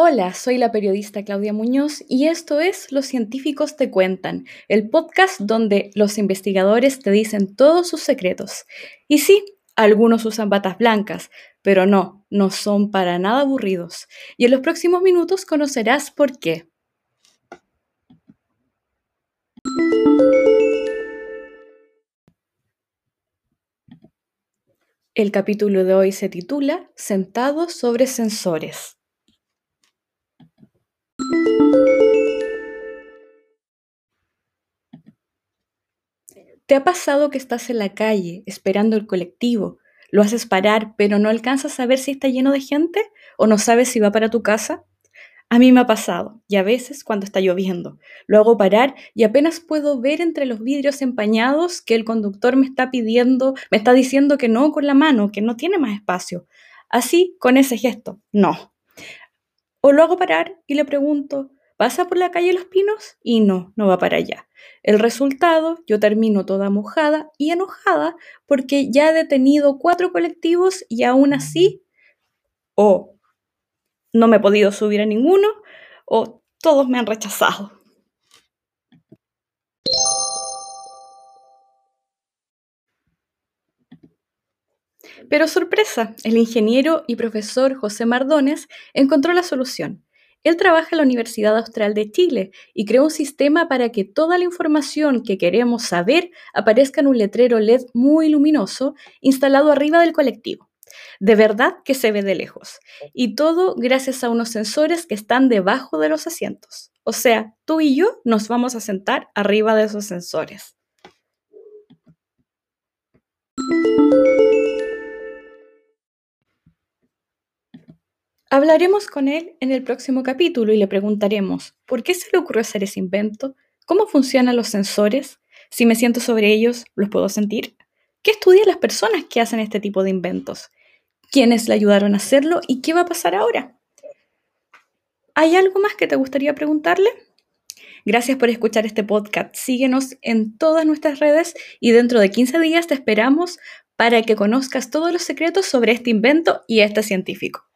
Hola, soy la periodista Claudia Muñoz y esto es Los científicos te cuentan, el podcast donde los investigadores te dicen todos sus secretos. Y sí, algunos usan batas blancas, pero no, no son para nada aburridos. Y en los próximos minutos conocerás por qué. El capítulo de hoy se titula Sentados sobre sensores. ¿Te ha pasado que estás en la calle esperando el colectivo? Lo haces parar, pero no alcanzas a ver si está lleno de gente o no sabes si va para tu casa. A mí me ha pasado, y a veces cuando está lloviendo. Lo hago parar y apenas puedo ver entre los vidrios empañados que el conductor me está pidiendo, me está diciendo que no con la mano, que no tiene más espacio. Así, con ese gesto, no. O lo hago parar y le pregunto, pasa por la calle Los Pinos y no, no va para allá. El resultado, yo termino toda mojada y enojada porque ya he detenido cuatro colectivos y aún así o no me he podido subir a ninguno o todos me han rechazado. Pero sorpresa, el ingeniero y profesor José Mardones encontró la solución. Él trabaja en la Universidad Austral de Chile y creó un sistema para que toda la información que queremos saber aparezca en un letrero LED muy luminoso instalado arriba del colectivo. De verdad que se ve de lejos. Y todo gracias a unos sensores que están debajo de los asientos. O sea, tú y yo nos vamos a sentar arriba de esos sensores. Hablaremos con él en el próximo capítulo y le preguntaremos por qué se le ocurrió hacer ese invento, cómo funcionan los sensores, si me siento sobre ellos, los puedo sentir, qué estudian las personas que hacen este tipo de inventos, quiénes le ayudaron a hacerlo y qué va a pasar ahora. ¿Hay algo más que te gustaría preguntarle? Gracias por escuchar este podcast. Síguenos en todas nuestras redes y dentro de 15 días te esperamos para que conozcas todos los secretos sobre este invento y este científico.